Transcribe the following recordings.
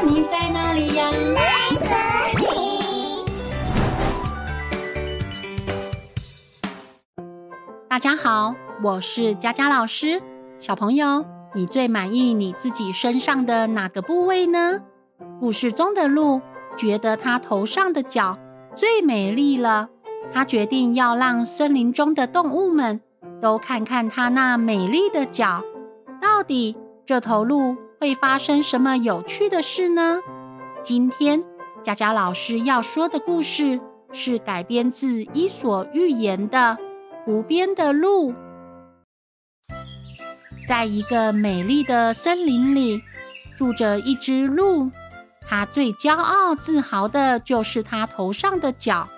你在哪里呀？在这里。大家好，我是佳佳老师。小朋友，你最满意你自己身上的哪个部位呢？故事中的鹿觉得它头上的角最美丽了，它决定要让森林中的动物们都看看它那美丽的角。到底这头鹿会发生什么有趣的事呢？今天佳佳老师要说的故事是改编自《伊索寓言》的。湖边的鹿，在一个美丽的森林里，住着一只鹿。它最骄傲自豪的就是它头上的角。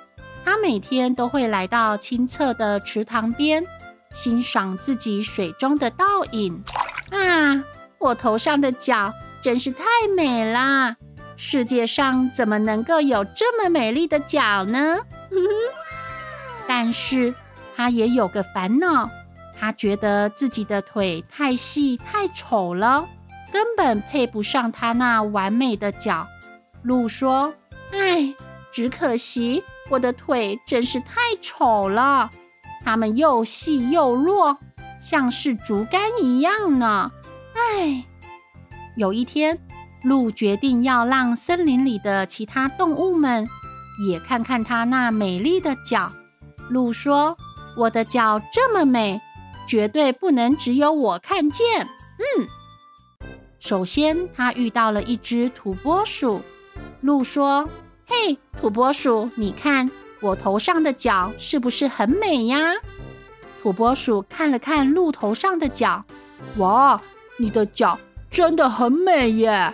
它每天都会来到清澈的池塘边，欣赏自己水中的倒影。啊，我头上的角真是太美了！世界上怎么能够有这么美丽的角呢？但是。他也有个烦恼，他觉得自己的腿太细太丑了，根本配不上他那完美的脚。鹿说：“唉，只可惜我的腿真是太丑了，它们又细又弱，像是竹竿一样呢。”哎，有一天，鹿决定要让森林里的其他动物们也看看它那美丽的脚。鹿说。我的脚这么美，绝对不能只有我看见。嗯，首先它遇到了一只土拨鼠。鹿说：“嘿，土拨鼠，你看我头上的角是不是很美呀？”土拨鼠看了看鹿头上的角，哇，你的脚真的很美耶！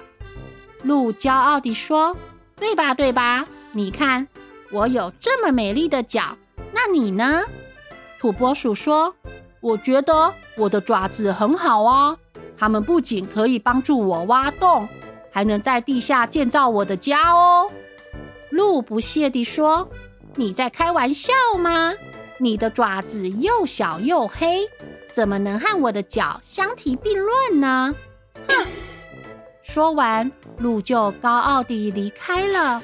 鹿骄傲地说：“对吧，对吧？你看我有这么美丽的脚，那你呢？”土拨鼠说：“我觉得我的爪子很好啊，它们不仅可以帮助我挖洞，还能在地下建造我的家哦。”鹿不屑地说：“你在开玩笑吗？你的爪子又小又黑，怎么能和我的脚相提并论呢？”哼！说完，鹿就高傲地离开了。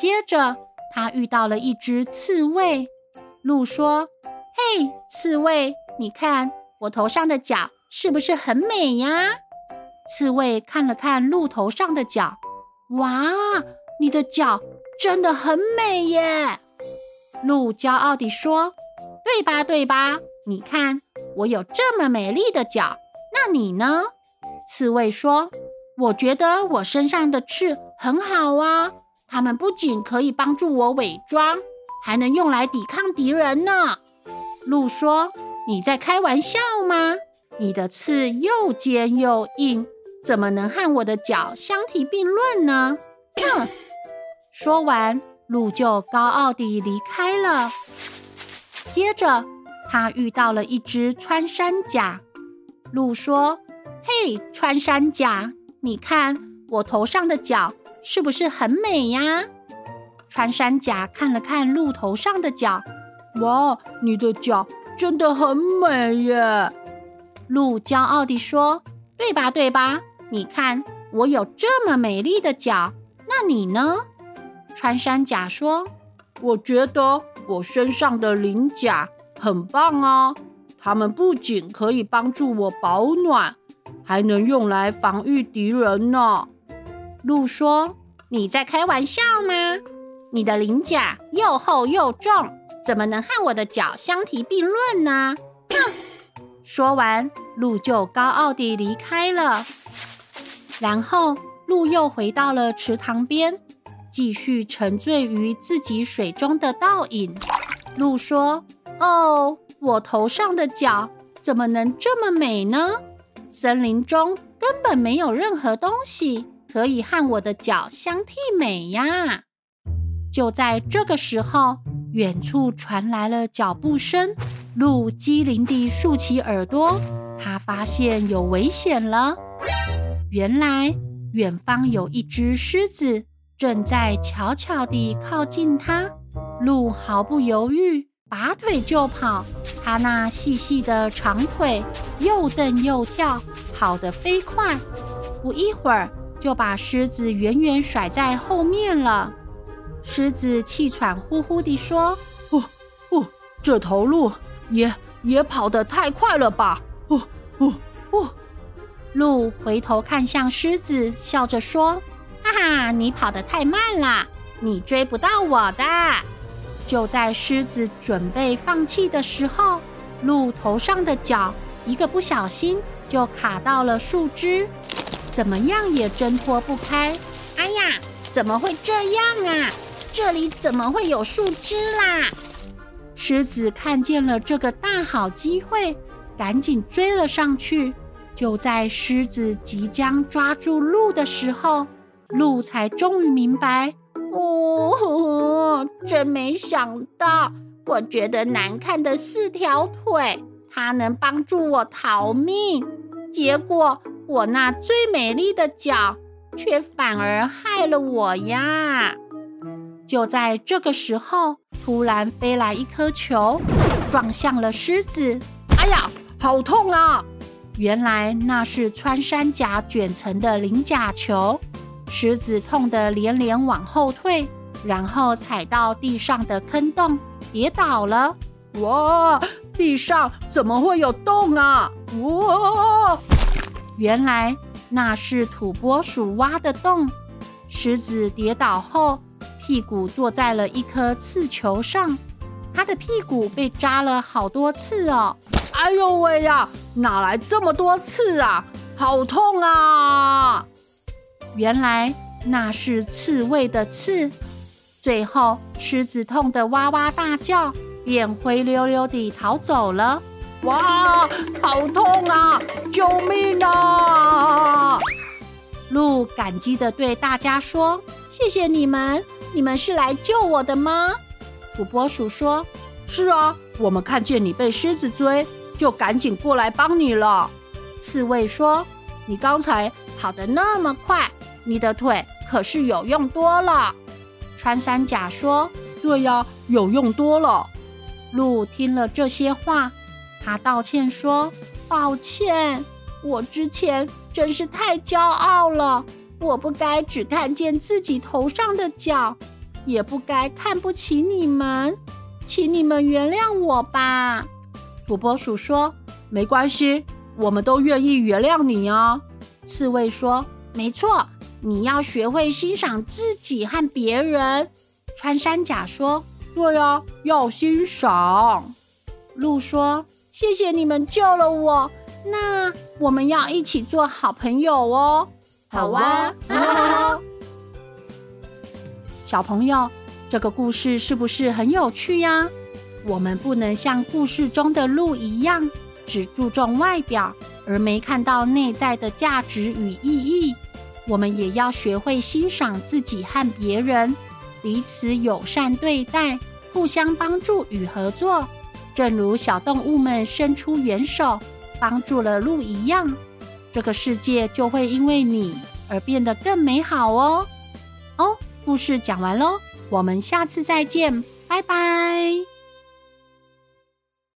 接着，他遇到了一只刺猬。鹿说：“嘿，刺猬，你看我头上的角是不是很美呀？”刺猬看了看鹿头上的角，哇，你的角真的很美耶！鹿骄傲地说：“对吧，对吧？你看我有这么美丽的脚，那你呢？”刺猬说：“我觉得我身上的刺很好啊，它们不仅可以帮助我伪装。”还能用来抵抗敌人呢。鹿说：“你在开玩笑吗？你的刺又尖又硬，怎么能和我的脚相提并论呢？”哼！说完，鹿就高傲地离开了。接着，他遇到了一只穿山甲。鹿说：“嘿，穿山甲，你看我头上的角是不是很美呀？”穿山甲看了看鹿头上的角，哇，你的角真的很美耶！鹿骄傲地说：“对吧，对吧？你看我有这么美丽的角，那你呢？”穿山甲说：“我觉得我身上的鳞甲很棒啊，它们不仅可以帮助我保暖，还能用来防御敌人呢。”鹿说：“你在开玩笑吗？”你的鳞甲又厚又重，怎么能和我的脚相提并论呢？哼！说完，鹿就高傲地离开了。然后，鹿又回到了池塘边，继续沉醉于自己水中的倒影。鹿说：“哦，我头上的角怎么能这么美呢？森林中根本没有任何东西可以和我的角相媲美呀！”就在这个时候，远处传来了脚步声。鹿机灵地竖起耳朵，它发现有危险了。原来，远方有一只狮子正在悄悄地靠近它。鹿毫不犹豫，拔腿就跑。他那细细的长腿又蹬又跳，跑得飞快。不一会儿，就把狮子远远甩在后面了。狮子气喘呼呼地说：“哦哦，这头鹿也也跑得太快了吧？”哦哦哦！鹿回头看向狮子，笑着说：“哈哈，你跑得太慢了，你追不到我的。”就在狮子准备放弃的时候，鹿头上的角一个不小心就卡到了树枝，怎么样也挣脱不开。哎呀，怎么会这样啊？这里怎么会有树枝啦？狮子看见了这个大好机会，赶紧追了上去。就在狮子即将抓住鹿的时候，鹿才终于明白：哦，真没想到，我觉得难看的四条腿，它能帮助我逃命，结果我那最美丽的脚，却反而害了我呀！就在这个时候，突然飞来一颗球，撞向了狮子。哎呀，好痛啊！原来那是穿山甲卷成的鳞甲球，狮子痛得连连往后退，然后踩到地上的坑洞，跌倒了。哇，地上怎么会有洞啊？哇，原来那是土拨鼠挖的洞。狮子跌倒后，屁股坐在了一颗刺球上，它的屁股被扎了好多刺哦。哎呦喂呀！哪来这么多刺啊？好痛啊！原来那是刺猬的刺。最后，狮子痛得哇哇大叫，便灰溜溜地逃走了。哇，好痛啊！救命啊！鹿感激地对大家说：“谢谢你们，你们是来救我的吗？”土拨鼠说：“是啊，我们看见你被狮子追。”就赶紧过来帮你了。刺猬说：“你刚才跑得那么快，你的腿可是有用多了。”穿山甲说：“对呀，有用多了。”鹿听了这些话，他道歉说：“抱歉，我之前真是太骄傲了，我不该只看见自己头上的角，也不该看不起你们，请你们原谅我吧。”土拨鼠说：“没关系，我们都愿意原谅你哦。”刺猬说：“没错，你要学会欣赏自己和别人。”穿山甲说：“对啊，要欣赏。”鹿说：“谢谢你们救了我，那我们要一起做好朋友哦。”“好啊，好好。”小朋友，这个故事是不是很有趣呀？我们不能像故事中的鹿一样，只注重外表，而没看到内在的价值与意义。我们也要学会欣赏自己和别人，彼此友善对待，互相帮助与合作。正如小动物们伸出援手，帮助了鹿一样，这个世界就会因为你而变得更美好哦。哦，故事讲完喽，我们下次再见，拜拜。